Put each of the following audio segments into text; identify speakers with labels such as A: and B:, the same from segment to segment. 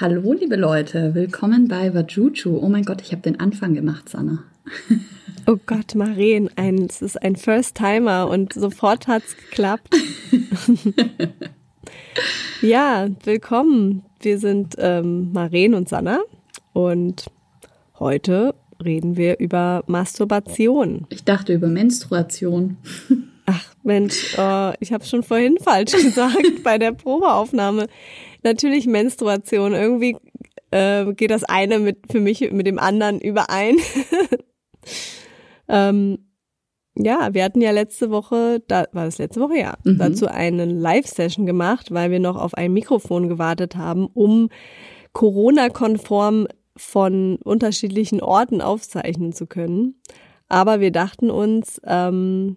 A: Hallo, liebe Leute, willkommen bei Vajuju. Oh mein Gott, ich habe den Anfang gemacht, Sanna.
B: Oh Gott, Maren, ein, es ist ein First-Timer und sofort hat's geklappt. ja, willkommen. Wir sind ähm, Maren und Sanna und heute reden wir über Masturbation.
A: Ich dachte über Menstruation.
B: Ach Mensch, oh, ich habe schon vorhin falsch gesagt bei der Probeaufnahme. Natürlich Menstruation. Irgendwie äh, geht das eine mit für mich mit dem anderen überein. ähm, ja, wir hatten ja letzte Woche, da war das letzte Woche ja, mhm. dazu eine Live-Session gemacht, weil wir noch auf ein Mikrofon gewartet haben, um Corona-konform von unterschiedlichen Orten aufzeichnen zu können. Aber wir dachten uns, ähm,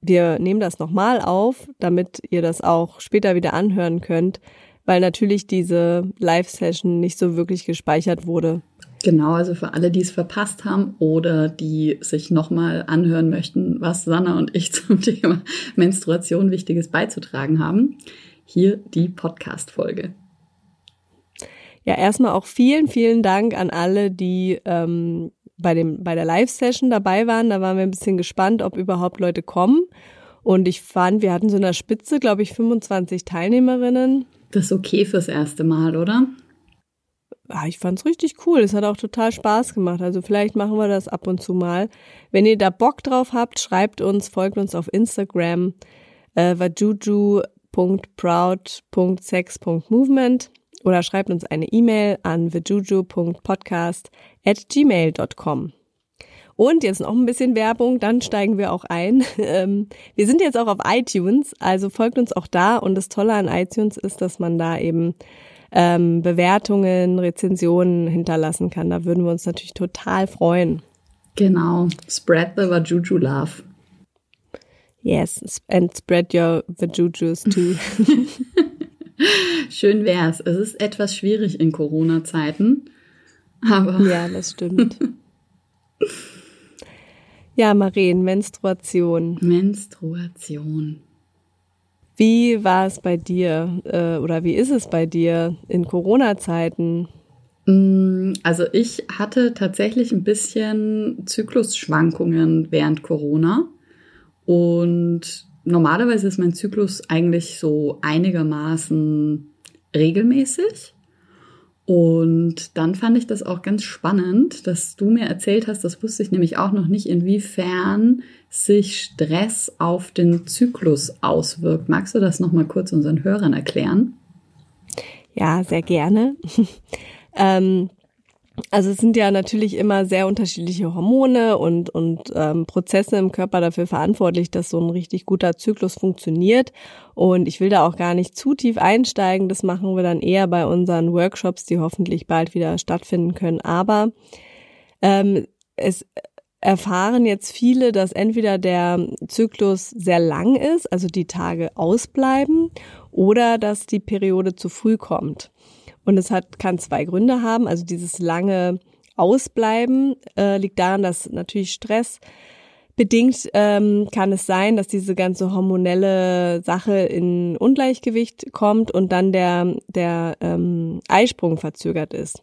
B: wir nehmen das nochmal auf, damit ihr das auch später wieder anhören könnt, weil natürlich diese Live-Session nicht so wirklich gespeichert wurde.
A: Genau, also für alle, die es verpasst haben oder die sich nochmal anhören möchten, was Sanna und ich zum Thema Menstruation Wichtiges beizutragen haben, hier die Podcast-Folge.
B: Ja, erstmal auch vielen, vielen Dank an alle, die ähm, bei, dem, bei der Live-Session dabei waren. Da waren wir ein bisschen gespannt, ob überhaupt Leute kommen. Und ich fand, wir hatten so eine Spitze, glaube ich, 25 Teilnehmerinnen.
A: Das ist okay fürs erste Mal, oder?
B: Ah, ich fand's richtig cool. Es hat auch total Spaß gemacht. Also vielleicht machen wir das ab und zu mal. Wenn ihr da Bock drauf habt, schreibt uns, folgt uns auf Instagram äh, vajuju.proud.sex.movement oder schreibt uns eine E-Mail an vajuju.podcast at gmail.com. Und jetzt noch ein bisschen Werbung, dann steigen wir auch ein. Ähm, wir sind jetzt auch auf iTunes, also folgt uns auch da. Und das Tolle an iTunes ist, dass man da eben ähm, Bewertungen, Rezensionen hinterlassen kann. Da würden wir uns natürlich total freuen.
A: Genau. Spread the Vajuju love.
B: Yes, and spread your Vajujus too.
A: Schön wär's. Es ist etwas schwierig in Corona-Zeiten. Aber.
B: Ja, das stimmt. ja, Maren, Menstruation.
A: Menstruation.
B: Wie war es bei dir äh, oder wie ist es bei dir in Corona-Zeiten?
A: Mm, also ich hatte tatsächlich ein bisschen Zyklusschwankungen während Corona und normalerweise ist mein Zyklus eigentlich so einigermaßen regelmäßig. Und dann fand ich das auch ganz spannend, dass du mir erzählt hast, das wusste ich nämlich auch noch nicht, inwiefern sich Stress auf den Zyklus auswirkt. Magst du das nochmal kurz unseren Hörern erklären?
B: Ja, sehr gerne. ähm, also es sind ja natürlich immer sehr unterschiedliche Hormone und, und ähm, Prozesse im Körper dafür verantwortlich, dass so ein richtig guter Zyklus funktioniert. Und ich will da auch gar nicht zu tief einsteigen. Das machen wir dann eher bei unseren Workshops, die hoffentlich bald wieder stattfinden können. Aber ähm, es erfahren jetzt viele, dass entweder der Zyklus sehr lang ist, also die Tage ausbleiben, oder dass die Periode zu früh kommt. Und es hat, kann zwei Gründe haben. Also dieses lange Ausbleiben äh, liegt daran, dass natürlich Stress bedingt ähm, kann es sein, dass diese ganze hormonelle Sache in Ungleichgewicht kommt und dann der, der ähm, Eisprung verzögert ist.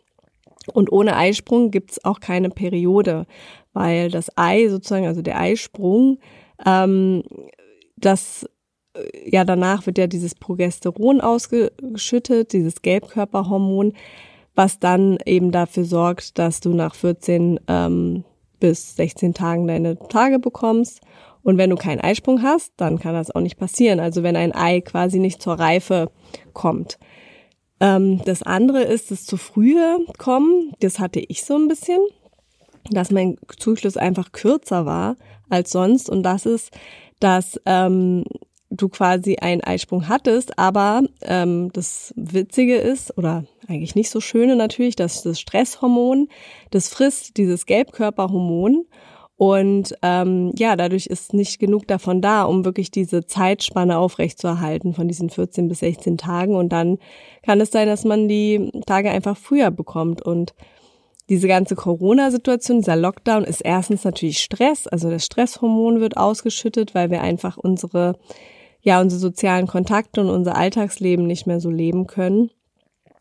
B: Und ohne Eisprung gibt's auch keine Periode, weil das Ei sozusagen, also der Eisprung, ähm, das ja, danach wird ja dieses Progesteron ausgeschüttet, dieses Gelbkörperhormon, was dann eben dafür sorgt, dass du nach 14 ähm, bis 16 Tagen deine Tage bekommst. Und wenn du keinen Eisprung hast, dann kann das auch nicht passieren. Also wenn ein Ei quasi nicht zur Reife kommt. Ähm, das andere ist das zu frühe Kommen. Das hatte ich so ein bisschen, dass mein Zyklus einfach kürzer war als sonst. Und das ist, dass ähm, du quasi einen Eisprung hattest, aber ähm, das Witzige ist, oder eigentlich nicht so schöne natürlich, dass das Stresshormon, das frisst dieses Gelbkörperhormon und ähm, ja, dadurch ist nicht genug davon da, um wirklich diese Zeitspanne aufrechtzuerhalten von diesen 14 bis 16 Tagen. Und dann kann es sein, dass man die Tage einfach früher bekommt. Und diese ganze Corona-Situation, dieser Lockdown ist erstens natürlich Stress. Also das Stresshormon wird ausgeschüttet, weil wir einfach unsere ja unsere sozialen Kontakte und unser Alltagsleben nicht mehr so leben können.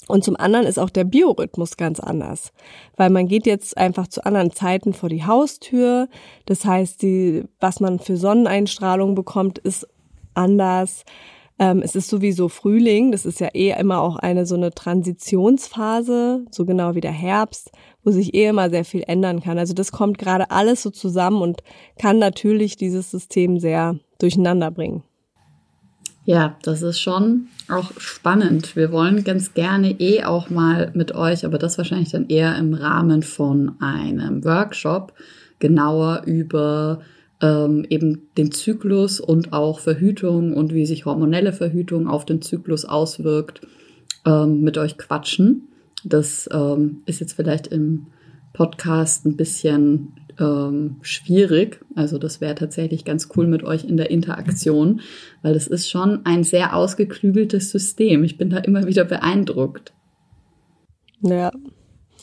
B: Und zum anderen ist auch der Biorhythmus ganz anders, weil man geht jetzt einfach zu anderen Zeiten vor die Haustür. Das heißt, die, was man für Sonneneinstrahlung bekommt, ist anders. Ähm, es ist sowieso Frühling. Das ist ja eh immer auch eine so eine Transitionsphase, so genau wie der Herbst, wo sich eh immer sehr viel ändern kann. Also das kommt gerade alles so zusammen und kann natürlich dieses System sehr durcheinander bringen.
A: Ja, das ist schon auch spannend. Wir wollen ganz gerne eh auch mal mit euch, aber das wahrscheinlich dann eher im Rahmen von einem Workshop, genauer über ähm, eben den Zyklus und auch Verhütung und wie sich hormonelle Verhütung auf den Zyklus auswirkt, ähm, mit euch quatschen. Das ähm, ist jetzt vielleicht im Podcast ein bisschen ähm, schwierig. Also das wäre tatsächlich ganz cool mit euch in der Interaktion, weil es ist schon ein sehr ausgeklügeltes System. Ich bin da immer wieder beeindruckt.
B: Ja.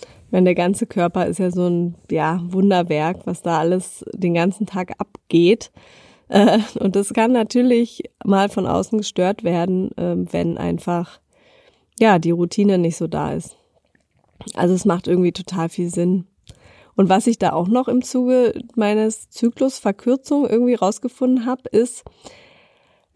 B: Ich meine, der ganze Körper ist ja so ein ja, Wunderwerk, was da alles den ganzen Tag abgeht. Äh, und das kann natürlich mal von außen gestört werden, äh, wenn einfach ja die Routine nicht so da ist. Also es macht irgendwie total viel Sinn. Und was ich da auch noch im Zuge meines Zyklusverkürzung irgendwie rausgefunden habe, ist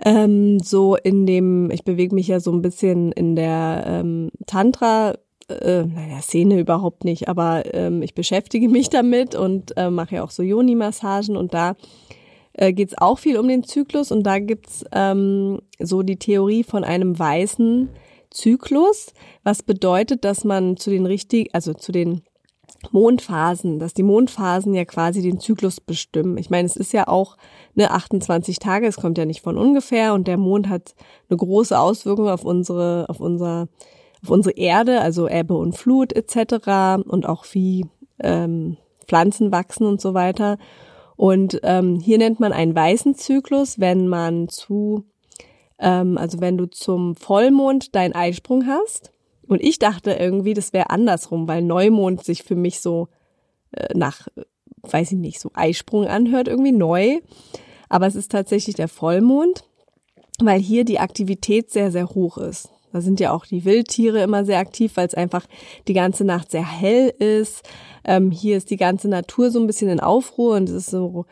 B: ähm, so in dem, ich bewege mich ja so ein bisschen in der ähm, Tantra äh, naja, Szene überhaupt nicht, aber ähm, ich beschäftige mich damit und äh, mache ja auch so Yoni-Massagen und da äh, geht es auch viel um den Zyklus und da gibt's ähm, so die Theorie von einem weißen Zyklus, was bedeutet, dass man zu den richtigen, also zu den Mondphasen, dass die Mondphasen ja quasi den Zyklus bestimmen. Ich meine, es ist ja auch ne 28 Tage, es kommt ja nicht von ungefähr und der Mond hat eine große Auswirkung auf unsere auf unser auf unsere Erde, also Ebbe und Flut etc. und auch wie ähm, Pflanzen wachsen und so weiter. Und ähm, hier nennt man einen weißen Zyklus, wenn man zu ähm, also wenn du zum Vollmond deinen Eisprung hast und ich dachte irgendwie, das wäre andersrum, weil Neumond sich für mich so äh, nach, weiß ich nicht, so Eisprung anhört, irgendwie neu. Aber es ist tatsächlich der Vollmond, weil hier die Aktivität sehr, sehr hoch ist. Da sind ja auch die Wildtiere immer sehr aktiv, weil es einfach die ganze Nacht sehr hell ist. Ähm, hier ist die ganze Natur so ein bisschen in Aufruhr und es ist so,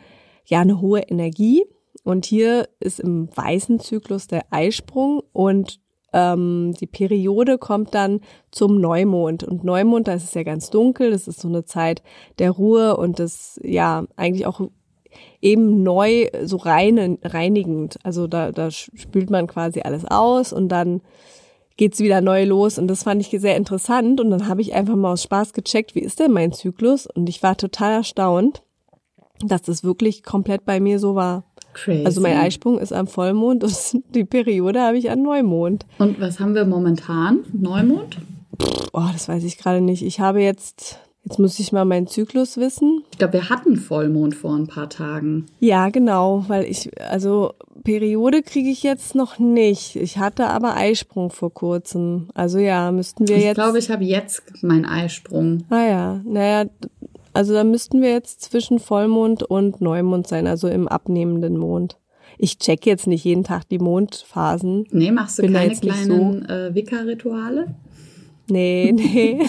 B: ja, eine hohe Energie. Und hier ist im weißen Zyklus der Eisprung und ähm, die Periode kommt dann zum Neumond. Und Neumond, da ist es ja ganz dunkel, das ist so eine Zeit der Ruhe und das ja eigentlich auch eben neu, so rein, reinigend. Also da, da spült man quasi alles aus und dann geht's wieder neu los. Und das fand ich sehr interessant. Und dann habe ich einfach mal aus Spaß gecheckt, wie ist denn mein Zyklus? Und ich war total erstaunt, dass das wirklich komplett bei mir so war. Crazy. Also mein Eisprung ist am Vollmond und die Periode habe ich an Neumond.
A: Und was haben wir momentan? Neumond?
B: Oh, das weiß ich gerade nicht. Ich habe jetzt, jetzt muss ich mal meinen Zyklus wissen.
A: Ich glaube, wir hatten Vollmond vor ein paar Tagen.
B: Ja, genau, weil ich, also Periode kriege ich jetzt noch nicht. Ich hatte aber Eisprung vor kurzem. Also ja, müssten wir
A: ich
B: jetzt.
A: Ich glaube, ich habe jetzt meinen Eisprung.
B: Ah ja, naja, also da müssten wir jetzt zwischen Vollmond und Neumond sein, also im abnehmenden Mond. Ich check jetzt nicht jeden Tag die Mondphasen.
A: Nee, machst du Bin keine kleinen so. äh, Wicca-Rituale?
B: Nee, nee.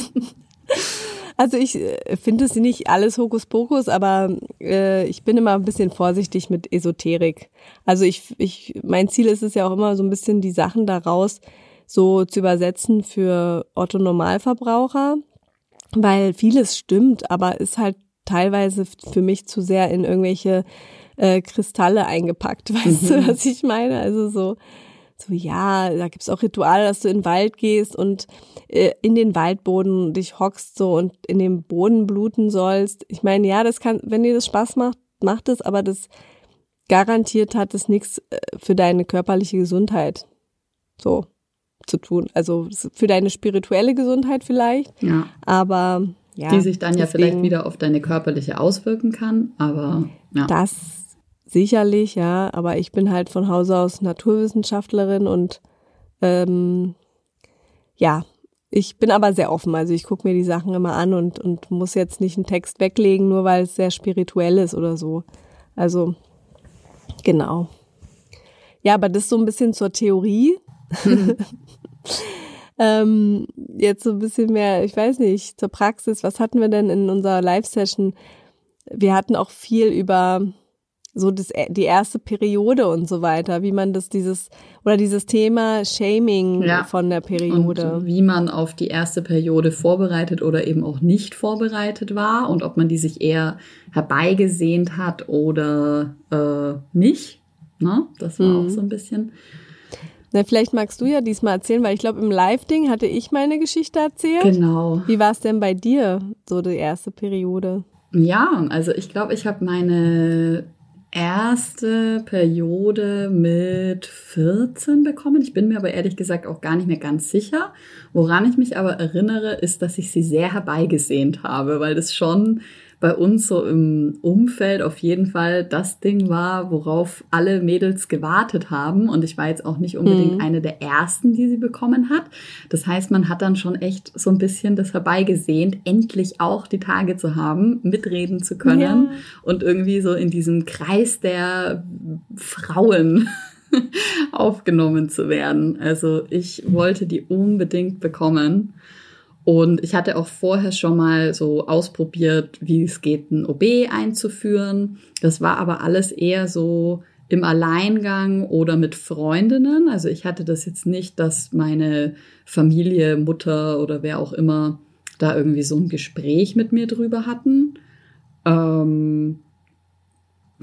B: also ich äh, finde es nicht alles Hokuspokus, aber äh, ich bin immer ein bisschen vorsichtig mit Esoterik. Also ich, ich, mein Ziel ist es ja auch immer so ein bisschen die Sachen daraus so zu übersetzen für Otto Normalverbraucher weil vieles stimmt, aber ist halt teilweise für mich zu sehr in irgendwelche äh, Kristalle eingepackt. Weißt mhm. du, was ich meine? Also so, so ja, da gibt's auch Rituale, dass du in den Wald gehst und äh, in den Waldboden dich hockst so und in dem Boden bluten sollst. Ich meine, ja, das kann, wenn dir das Spaß macht, macht es, aber das garantiert hat es nichts äh, für deine körperliche Gesundheit. So zu tun. Also für deine spirituelle Gesundheit vielleicht.
A: Ja.
B: Aber ja.
A: Die sich dann ja vielleicht wieder auf deine körperliche auswirken kann, aber ja.
B: Das sicherlich, ja. Aber ich bin halt von Hause aus Naturwissenschaftlerin und ähm, ja, ich bin aber sehr offen. Also ich gucke mir die Sachen immer an und, und muss jetzt nicht einen Text weglegen, nur weil es sehr spirituell ist oder so. Also, genau. Ja, aber das so ein bisschen zur Theorie. Ähm, jetzt so ein bisschen mehr, ich weiß nicht, zur Praxis. Was hatten wir denn in unserer Live-Session? Wir hatten auch viel über so das, die erste Periode und so weiter, wie man das dieses oder dieses Thema Shaming ja. von der Periode.
A: Und wie man auf die erste Periode vorbereitet oder eben auch nicht vorbereitet war und ob man die sich eher herbeigesehnt hat oder äh, nicht. Ne? Das war mhm. auch so ein bisschen.
B: Na, vielleicht magst du ja diesmal erzählen, weil ich glaube, im Live-Ding hatte ich meine Geschichte erzählt.
A: Genau.
B: Wie war es denn bei dir, so die erste Periode?
A: Ja, also ich glaube, ich habe meine erste Periode mit 14 bekommen. Ich bin mir aber ehrlich gesagt auch gar nicht mehr ganz sicher. Woran ich mich aber erinnere, ist, dass ich sie sehr herbeigesehnt habe, weil das schon bei uns so im Umfeld auf jeden Fall das Ding war, worauf alle Mädels gewartet haben. Und ich war jetzt auch nicht unbedingt mhm. eine der ersten, die sie bekommen hat. Das heißt, man hat dann schon echt so ein bisschen das herbeigesehnt, endlich auch die Tage zu haben, mitreden zu können ja. und irgendwie so in diesem Kreis der Frauen aufgenommen zu werden. Also ich wollte die unbedingt bekommen. Und ich hatte auch vorher schon mal so ausprobiert, wie es geht, ein OB einzuführen. Das war aber alles eher so im Alleingang oder mit Freundinnen. Also ich hatte das jetzt nicht, dass meine Familie, Mutter oder wer auch immer da irgendwie so ein Gespräch mit mir drüber hatten. Ähm,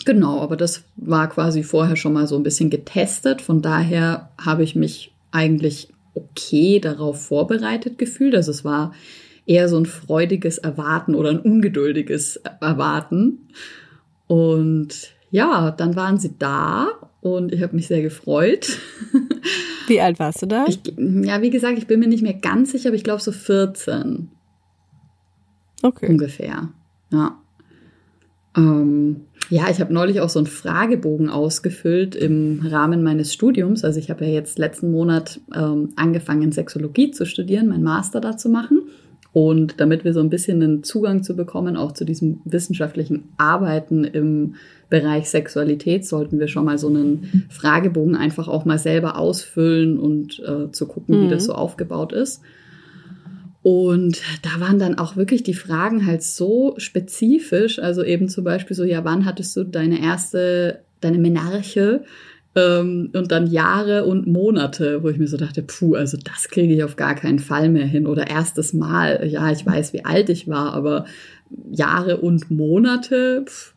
A: genau, aber das war quasi vorher schon mal so ein bisschen getestet. Von daher habe ich mich eigentlich okay darauf vorbereitet gefühlt. Also es war eher so ein freudiges Erwarten oder ein ungeduldiges Erwarten. Und ja, dann waren sie da und ich habe mich sehr gefreut.
B: Wie alt warst du da?
A: Ich, ja, wie gesagt, ich bin mir nicht mehr ganz sicher, aber ich glaube so 14.
B: Okay.
A: Ungefähr. Ja. Ähm, ja, ich habe neulich auch so einen Fragebogen ausgefüllt im Rahmen meines Studiums. Also ich habe ja jetzt letzten Monat ähm, angefangen, Sexologie zu studieren, meinen Master da zu machen. Und damit wir so ein bisschen einen Zugang zu bekommen, auch zu diesem wissenschaftlichen Arbeiten im Bereich Sexualität, sollten wir schon mal so einen Fragebogen einfach auch mal selber ausfüllen und äh, zu gucken, mhm. wie das mhm. so aufgebaut ist. Und da waren dann auch wirklich die Fragen halt so spezifisch, also eben zum Beispiel so, ja, wann hattest du deine erste, deine Menarche? Ähm, und dann Jahre und Monate, wo ich mir so dachte, puh, also das kriege ich auf gar keinen Fall mehr hin. Oder erstes Mal, ja, ich weiß, wie alt ich war, aber Jahre und Monate, pff,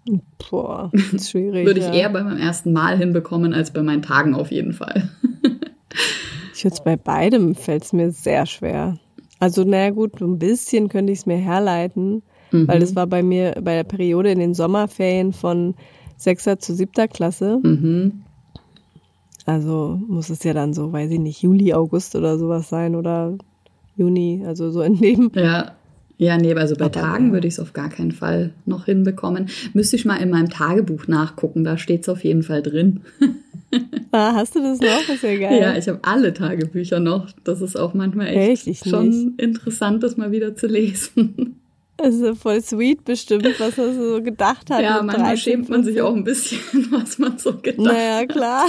B: Boah, schwierig.
A: würde ich ja. eher bei meinem ersten Mal hinbekommen als bei meinen Tagen auf jeden Fall.
B: ich jetzt bei beidem fällt es mir sehr schwer. Also, naja, gut, ein bisschen könnte ich es mir herleiten, mhm. weil das war bei mir bei der Periode in den Sommerferien von sechster zu siebter Klasse.
A: Mhm.
B: Also muss es ja dann so, weiß ich nicht, Juli, August oder sowas sein oder Juni, also so in dem.
A: Ja. Ja, nee, also bei Aber, Tagen ja. würde ich es auf gar keinen Fall noch hinbekommen. Müsste ich mal in meinem Tagebuch nachgucken, da steht es auf jeden Fall drin.
B: Ah, hast du das noch? Das ist ja geil.
A: Ja, ich habe alle Tagebücher noch. Das ist auch manchmal echt, echt schon nicht. interessant, das mal wieder zu lesen.
B: Also voll sweet bestimmt, was er so gedacht hat.
A: Ja, manchmal schämt man sich auch ein bisschen, was man so gedacht hat.
B: Naja, klar.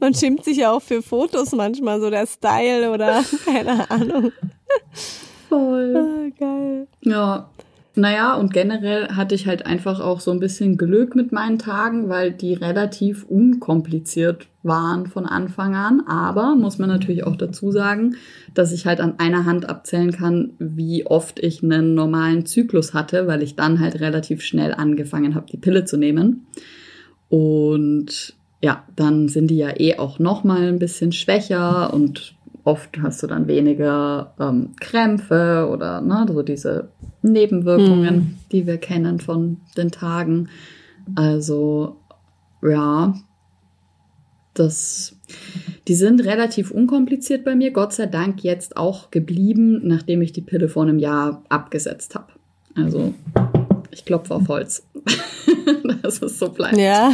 B: Man schämt sich ja auch für Fotos manchmal, so der Style oder keine Ahnung.
A: Voll.
B: Ah, geil.
A: Ja, naja, und generell hatte ich halt einfach auch so ein bisschen Glück mit meinen Tagen, weil die relativ unkompliziert waren von Anfang an. Aber muss man natürlich auch dazu sagen, dass ich halt an einer Hand abzählen kann, wie oft ich einen normalen Zyklus hatte, weil ich dann halt relativ schnell angefangen habe, die Pille zu nehmen. Und ja, dann sind die ja eh auch noch mal ein bisschen schwächer und oft hast du dann weniger ähm, Krämpfe oder ne, so diese Nebenwirkungen, hm. die wir kennen von den Tagen. Also ja, das, die sind relativ unkompliziert bei mir, Gott sei Dank jetzt auch geblieben, nachdem ich die Pille vor einem Jahr abgesetzt habe. Also ich klopfe auf Holz, dass es so bleibt.
B: Ja,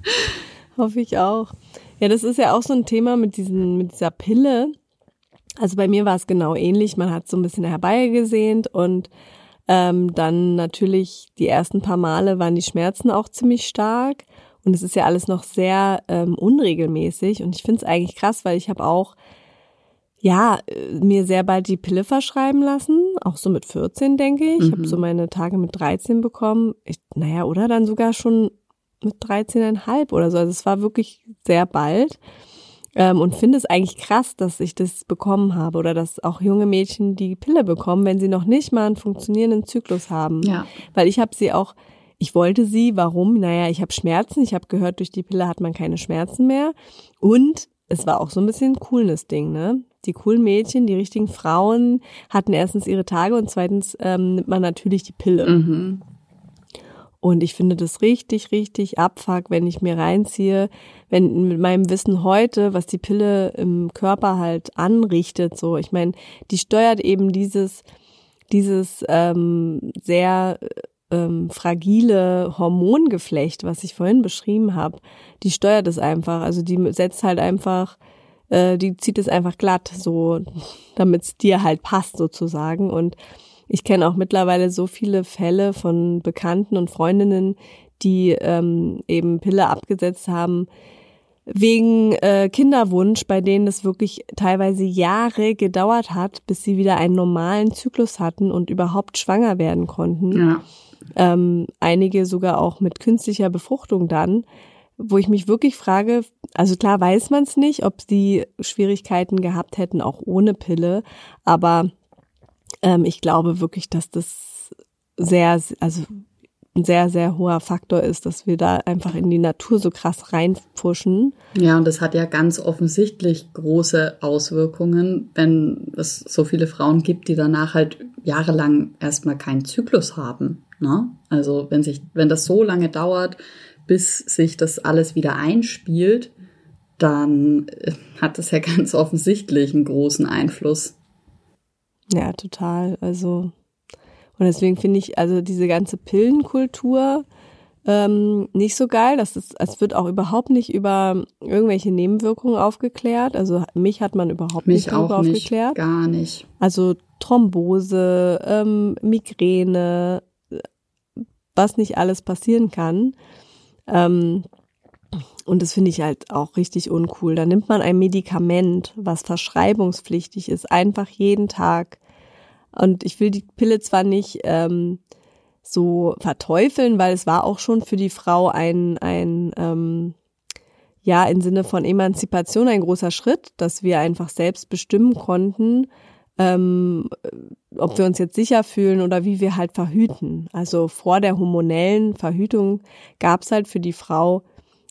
B: hoffe ich auch. Ja, das ist ja auch so ein Thema mit, diesen, mit dieser Pille. Also bei mir war es genau ähnlich. Man hat so ein bisschen herbeigesehnt und ähm, dann natürlich die ersten paar Male waren die Schmerzen auch ziemlich stark. Und es ist ja alles noch sehr ähm, unregelmäßig. Und ich finde es eigentlich krass, weil ich habe auch ja, äh, mir sehr bald die Pille verschreiben lassen, auch so mit 14, denke ich. Ich
A: Mhm.
B: habe so meine Tage mit 13 bekommen. Ich, naja, oder dann sogar schon mit 13,5 oder so. Also es war wirklich sehr bald. Ähm, und finde es eigentlich krass, dass ich das bekommen habe oder dass auch junge Mädchen die Pille bekommen, wenn sie noch nicht mal einen funktionierenden Zyklus haben.
A: Ja.
B: Weil ich habe sie auch, ich wollte sie, warum? Naja, ich habe Schmerzen. Ich habe gehört, durch die Pille hat man keine Schmerzen mehr. Und es war auch so ein bisschen ein cooles Ding, ne? Die coolen Mädchen, die richtigen Frauen hatten erstens ihre Tage und zweitens ähm, nimmt man natürlich die Pille.
A: Mhm.
B: Und ich finde das richtig, richtig abfuck, wenn ich mir reinziehe, wenn mit meinem Wissen heute, was die Pille im Körper halt anrichtet, so. Ich meine, die steuert eben dieses, dieses ähm, sehr ähm, fragile Hormongeflecht, was ich vorhin beschrieben habe. Die steuert es einfach. Also die setzt halt einfach, äh, die zieht es einfach glatt, so, damit es dir halt passt sozusagen. Und ich kenne auch mittlerweile so viele Fälle von Bekannten und Freundinnen, die ähm, eben Pille abgesetzt haben wegen äh, Kinderwunsch, bei denen es wirklich teilweise Jahre gedauert hat, bis sie wieder einen normalen Zyklus hatten und überhaupt schwanger werden konnten.
A: Ja.
B: Ähm, einige sogar auch mit künstlicher Befruchtung dann, wo ich mich wirklich frage, also klar weiß man es nicht, ob sie Schwierigkeiten gehabt hätten, auch ohne Pille, aber ähm, ich glaube wirklich, dass das sehr, also ein sehr, sehr hoher Faktor ist, dass wir da einfach in die Natur so krass reinpfuschen.
A: Ja, und das hat ja ganz offensichtlich große Auswirkungen, wenn es so viele Frauen gibt, die danach halt jahrelang erstmal keinen Zyklus haben. Ne? Also wenn sich, wenn das so lange dauert, bis sich das alles wieder einspielt, dann äh, hat das ja ganz offensichtlich einen großen Einfluss.
B: Ja, total. Also, und deswegen finde ich also diese ganze Pillenkultur ähm, nicht so geil. Das ist, es wird auch überhaupt nicht über irgendwelche Nebenwirkungen aufgeklärt. Also mich hat man überhaupt
A: Mich
B: nicht darüber aufgeklärt.
A: gar nicht.
B: Also Thrombose, ähm, Migräne, was nicht alles passieren kann. Ähm, und das finde ich halt auch richtig uncool. Da nimmt man ein Medikament, was verschreibungspflichtig ist, einfach jeden Tag. Und ich will die Pille zwar nicht ähm, so verteufeln, weil es war auch schon für die Frau ein, ein ähm, ja, im Sinne von Emanzipation ein großer Schritt, dass wir einfach selbst bestimmen konnten, ähm, ob wir uns jetzt sicher fühlen oder wie wir halt verhüten. Also vor der hormonellen Verhütung gab es halt für die Frau,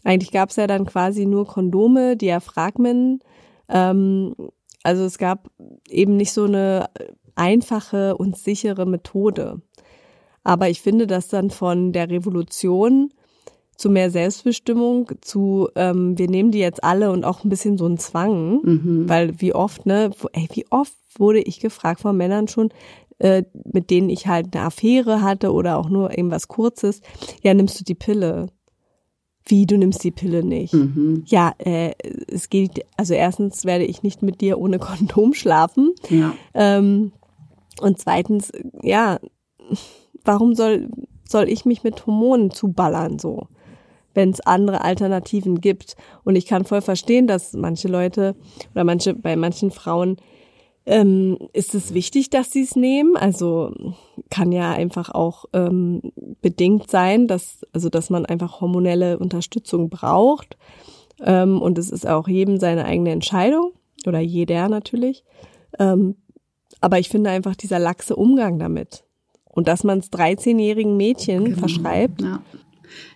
B: eigentlich gab es ja dann quasi nur Kondome, Diaphragmen. Ähm, also es gab eben nicht so eine einfache und sichere Methode. Aber ich finde, dass dann von der Revolution zu mehr Selbstbestimmung, zu ähm, wir nehmen die jetzt alle und auch ein bisschen so ein Zwang,
A: Mhm.
B: weil wie oft, ne, ey, wie oft wurde ich gefragt von Männern schon, äh, mit denen ich halt eine Affäre hatte oder auch nur irgendwas Kurzes, ja, nimmst du die Pille? Wie, du nimmst die Pille nicht?
A: Mhm.
B: Ja, äh, es geht, also erstens werde ich nicht mit dir ohne Kondom schlafen.
A: Ja.
B: Ähm, und zweitens, ja, warum soll, soll ich mich mit Hormonen zuballern so, wenn es andere Alternativen gibt? Und ich kann voll verstehen, dass manche Leute oder manche, bei manchen Frauen ähm, ist es wichtig, dass sie es nehmen. Also kann ja einfach auch ähm, bedingt sein, dass, also dass man einfach hormonelle Unterstützung braucht. Ähm, und es ist auch jedem seine eigene Entscheidung oder jeder natürlich. Ähm, aber ich finde einfach dieser laxe Umgang damit. Und dass man es 13-jährigen Mädchen
A: Genau.
B: verschreibt.
A: Ja.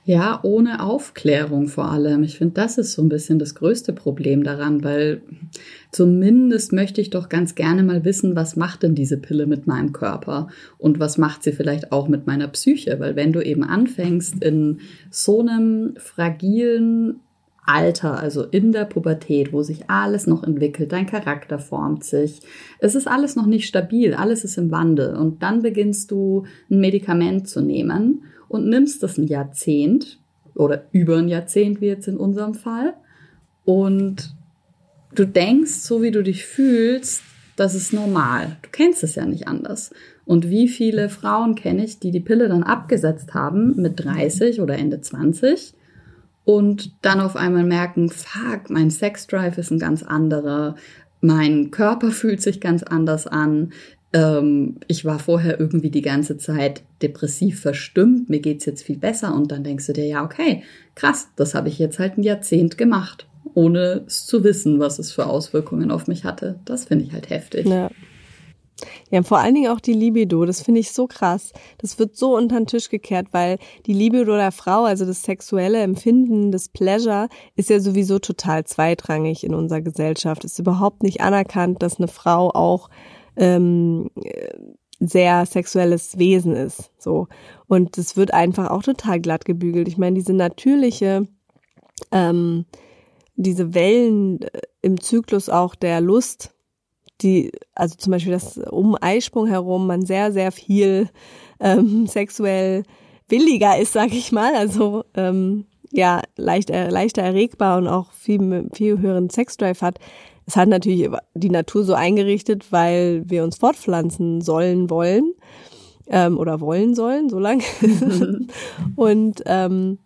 A: Ja, ohne Aufklärung vor allem. Ich finde, das ist so ein bisschen das größte Problem daran, weil zumindest möchte ich doch ganz gerne mal wissen, was macht denn diese Pille mit meinem Körper und was macht sie vielleicht auch mit meiner Psyche, weil wenn du eben anfängst in so einem fragilen Alter, also in der Pubertät, wo sich alles noch entwickelt, dein Charakter formt sich. Es ist alles noch nicht stabil, alles ist im Wandel. Und dann beginnst du ein Medikament zu nehmen und nimmst das ein Jahrzehnt oder über ein Jahrzehnt, wie jetzt in unserem Fall. Und du denkst, so wie du dich fühlst, das ist normal. Du kennst es ja nicht anders. Und wie viele Frauen kenne ich, die die Pille dann abgesetzt haben mit 30 oder Ende 20 und dann auf einmal merken, fuck, mein Sexdrive ist ein ganz anderer. mein Körper fühlt sich ganz anders an. Ähm, ich war vorher irgendwie die ganze Zeit depressiv verstimmt, mir geht's jetzt viel besser und dann denkst du dir, ja, okay, krass, das habe ich jetzt halt ein Jahrzehnt gemacht, ohne es zu wissen, was es für Auswirkungen auf mich hatte. Das finde ich halt heftig.
B: Ja. Ja, vor allen Dingen auch die Libido, das finde ich so krass. Das wird so unter den Tisch gekehrt, weil die Libido der Frau, also das sexuelle Empfinden, das Pleasure, ist ja sowieso total zweitrangig in unserer Gesellschaft. Es ist überhaupt nicht anerkannt, dass eine Frau auch ähm, sehr sexuelles Wesen ist. So. Und es wird einfach auch total glatt gebügelt. Ich meine, diese natürliche, ähm, diese Wellen äh, im Zyklus auch der Lust, die, also zum Beispiel, dass um Eisprung herum man sehr, sehr viel ähm, sexuell williger ist, sag ich mal. Also ähm, ja, leicht, leichter erregbar und auch viel, viel höheren Sexdrive hat. Es hat natürlich die Natur so eingerichtet, weil wir uns fortpflanzen sollen wollen ähm, oder wollen sollen, so lang. und ähm,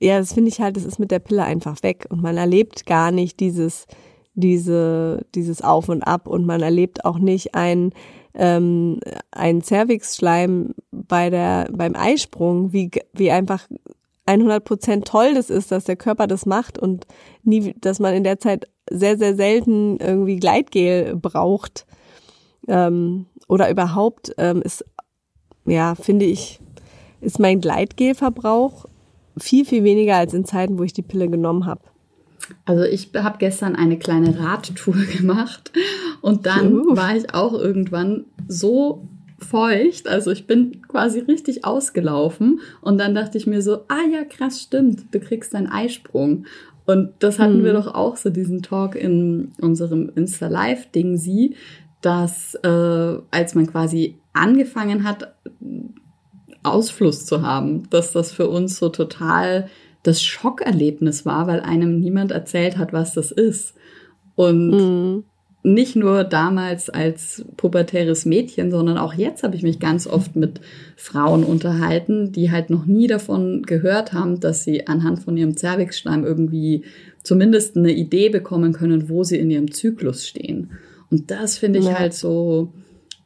B: ja, das finde ich halt, das ist mit der Pille einfach weg und man erlebt gar nicht dieses diese, dieses Auf und Ab und man erlebt auch nicht ein, ähm, ein Cervixschleim bei der, beim Eisprung, wie, wie einfach 100 Prozent toll das ist, dass der Körper das macht und nie, dass man in der Zeit sehr, sehr selten irgendwie Gleitgel braucht, ähm, oder überhaupt ähm, ist, ja, finde ich, ist mein Gleitgelverbrauch viel, viel weniger als in Zeiten, wo ich die Pille genommen habe.
A: Also ich habe gestern eine kleine Radtour gemacht und dann uh. war ich auch irgendwann so feucht, also ich bin quasi richtig ausgelaufen und dann dachte ich mir so, ah ja, krass, stimmt, du kriegst einen Eisprung. Und das hatten mhm. wir doch auch so diesen Talk in unserem Insta Live Ding sie, dass äh, als man quasi angefangen hat Ausfluss zu haben, dass das für uns so total das Schockerlebnis war, weil einem niemand erzählt hat, was das ist. Und mhm. Nicht nur damals als pubertäres Mädchen, sondern auch jetzt habe ich mich ganz oft mit Frauen unterhalten, die halt noch nie davon gehört haben, dass sie anhand von ihrem Zervixschleim irgendwie zumindest eine Idee bekommen können, wo sie in ihrem Zyklus stehen. Und das finde ich ja. halt so,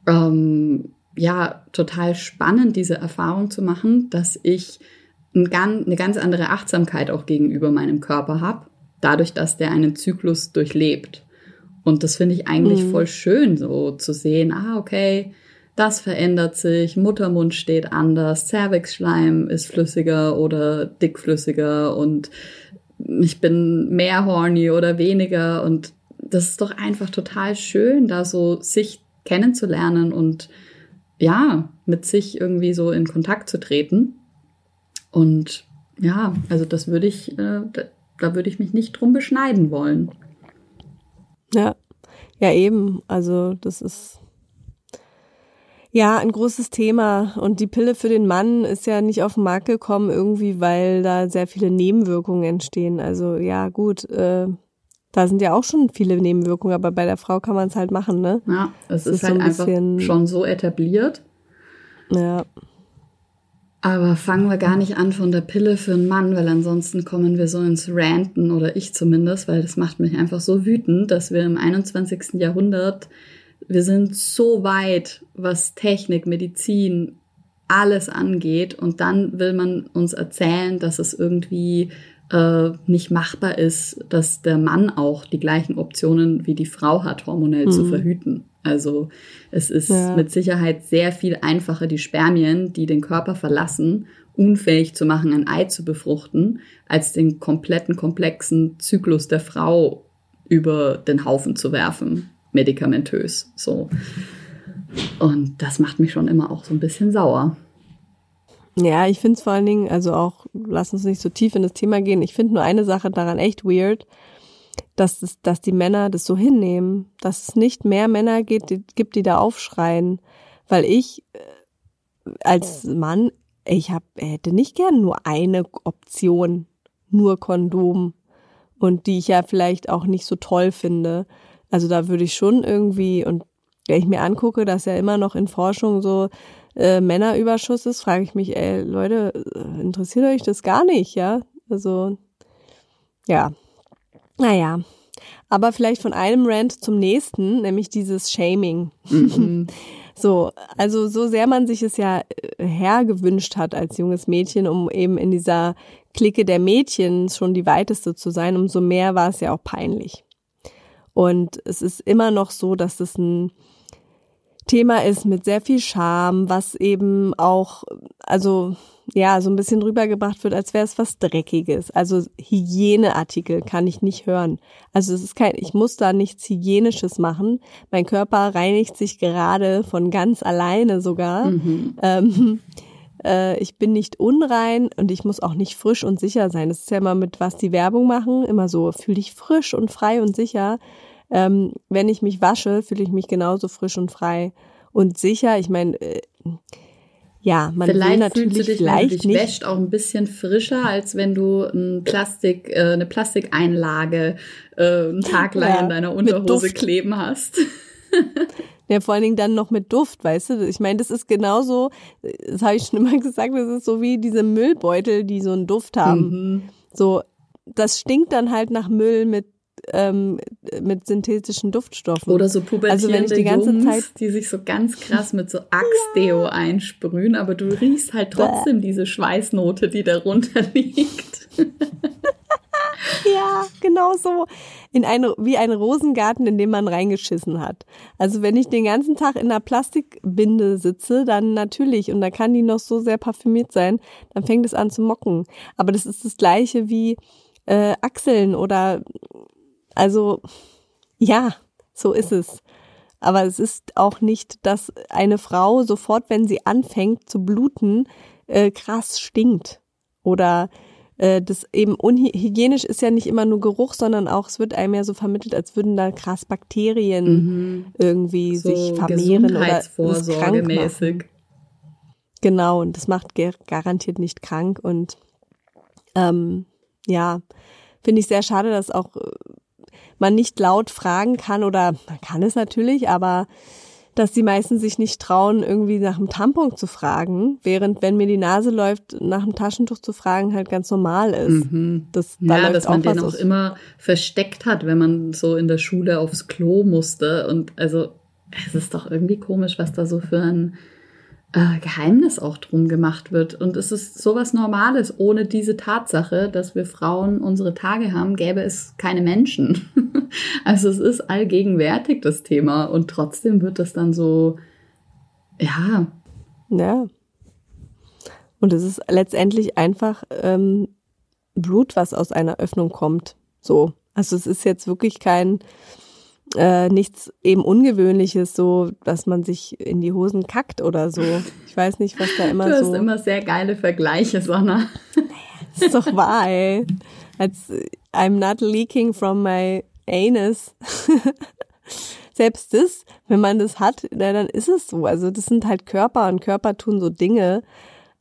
A: ähm, ja, total spannend, diese Erfahrung zu machen, dass ich eine ganz andere Achtsamkeit auch gegenüber meinem Körper habe, dadurch, dass der einen Zyklus durchlebt. Und das finde ich eigentlich mhm. voll schön, so zu sehen, ah, okay, das verändert sich, Muttermund steht anders, Cervixschleim ist flüssiger oder dickflüssiger und ich bin mehr horny oder weniger und das ist doch einfach total schön, da so sich kennenzulernen und ja, mit sich irgendwie so in Kontakt zu treten. Und ja, also das würde ich, äh, da, da würde ich mich nicht drum beschneiden wollen.
B: Ja, eben. Also das ist ja ein großes Thema. Und die Pille für den Mann ist ja nicht auf den Markt gekommen irgendwie, weil da sehr viele Nebenwirkungen entstehen. Also ja, gut. Äh, da sind ja auch schon viele Nebenwirkungen, aber bei der Frau kann man es halt machen, ne?
A: Ja, es ist, ist, halt so ein einfach schon so etabliert.
B: Ja.
A: Aber fangen wir gar nicht an von der Pille für einen Mann, weil ansonsten kommen wir so ins Ranten oder ich zumindest, weil das macht mich einfach so wütend, dass wir im 21. Jahrhundert, wir sind so weit, was Technik, Medizin, alles angeht und dann will man uns erzählen, dass es irgendwie äh, nicht machbar ist, dass der Mann auch die gleichen Optionen wie die Frau hat, hormonell mhm. zu verhüten. Also es ist ja. mit Sicherheit sehr viel einfacher, die Spermien, die den Körper verlassen, unfähig zu machen, ein Ei zu befruchten, als den kompletten komplexen Zyklus der Frau über den Haufen zu werfen, medikamentös. So. Und das macht mich schon immer auch so ein bisschen sauer.
B: Ja, ich finde es vor allen Dingen, also auch, lass uns nicht so tief in das Thema gehen. Ich finde nur eine Sache daran echt weird dass, es, dass die Männer das so hinnehmen, dass es nicht mehr Männer gibt, die, gibt, die da aufschreien. Weil ich äh, als Mann, ich hab, hätte nicht gern nur eine Option, nur Kondom. Und die ich ja vielleicht auch nicht so toll finde. Also da würde ich schon irgendwie, und wenn ich mir angucke, dass ja immer noch in Forschung so äh, Männerüberschuss ist, frage ich mich, ey, Leute, äh, interessiert euch das gar nicht, ja? Also, ja, naja, Aber vielleicht von einem Rant zum nächsten, nämlich dieses Shaming. Mhm. So, also so sehr man sich es ja äh, hergewünscht hat als junges Mädchen, um eben in dieser Clique der Mädchen schon die weiteste zu sein, umso mehr war es ja auch peinlich. Und es ist immer noch so, dass es ein Thema ist mit sehr viel Scham, was eben auch, also ja, so ein bisschen rübergebracht wird, als wäre es was Dreckiges. Also Hygieneartikel kann ich nicht hören. Also es ist kein, ich muss da nichts Hygienisches machen. Mein Körper reinigt sich gerade von ganz alleine sogar. Mhm. Ähm, äh, ich bin nicht unrein und ich muss auch nicht frisch und sicher sein. Das ist ja immer mit was die Werbung machen, immer so, fühl dich frisch und frei und sicher. Ähm, wenn ich mich wasche, fühle ich mich genauso frisch und frei und sicher. Ich meine, äh, ja, man
A: vielleicht
B: will natürlich
A: fühlst du dich,
B: vielleicht
A: wenn du dich
B: nicht.
A: wäscht, auch ein bisschen frischer, als wenn du ein Plastik, äh, eine Plastikeinlage äh, einen Tag lang
B: Ja,
A: in deiner Unterhose kleben hast.
B: Ja, vor allen Dingen dann noch mit Duft, weißt du? Ich meine, das ist genauso, das habe ich schon immer gesagt, das ist so wie diese Müllbeutel, die so einen Duft haben.
A: Mhm.
B: So, das stinkt dann halt nach Müll mit ähm, mit synthetischen Duftstoffen.
A: Oder so pubertierende
B: Also wenn ich die ganze
A: Jungs,
B: Zeit
A: die sich so ganz krass mit so Axe-Deo einsprühen, aber du riechst halt trotzdem diese Schweißnote, die darunter liegt.
B: Ja, genau so. In eine, wie ein Rosengarten, in dem man reingeschissen hat. Also wenn ich den ganzen Tag in einer Plastikbinde sitze, dann natürlich, und da kann die noch so sehr parfümiert sein, dann fängt es an zu mocken. Aber das ist das gleiche wie äh, Achseln oder also ja, so ist es. Aber es ist auch nicht, dass eine Frau sofort, wenn sie anfängt zu bluten, äh, krass stinkt. Oder äh, das eben unhygienisch ist ja nicht immer nur Geruch, sondern auch, es wird einem ja so vermittelt, als würden da krass Bakterien irgendwie
A: So
B: sich vermehren oder
A: Gesundheitsvorsorge
B: krank machen. Genau, und das macht gar- garantiert nicht krank. Und ähm, ja, finde ich sehr schade, dass auch äh, man nicht laut fragen kann oder man kann es natürlich, aber dass die meisten sich nicht trauen, irgendwie nach einem Tampon zu fragen, während wenn mir die Nase läuft, nach einem Taschentuch zu fragen halt ganz normal ist. Das, da
A: Ja, dass man den auch immer versteckt hat, wenn man so in der Schule aufs Klo musste. Und also, es ist doch irgendwie komisch, was da so für ein äh, Geheimnis auch drum gemacht wird. Und es ist sowas Normales. Ohne diese Tatsache, dass wir Frauen unsere Tage haben, gäbe es keine Menschen. also es ist allgegenwärtig, das Thema. Und trotzdem wird das dann so, ja,
B: Ja. Und es ist letztendlich einfach ähm, Blut, was aus einer Öffnung kommt. So. Also es ist jetzt wirklich kein äh, nichts eben Ungewöhnliches, so, dass man sich in die Hosen kackt oder so. Ich weiß nicht, was da immer
A: du hast
B: so.
A: immer sehr geile Vergleiche, Sonna.
B: Das ist doch wahr, ey. Als äh, I'm not leaking from my anus. Selbst das, wenn man das hat, na, dann ist es so. Also das sind halt Körper und Körper tun so Dinge.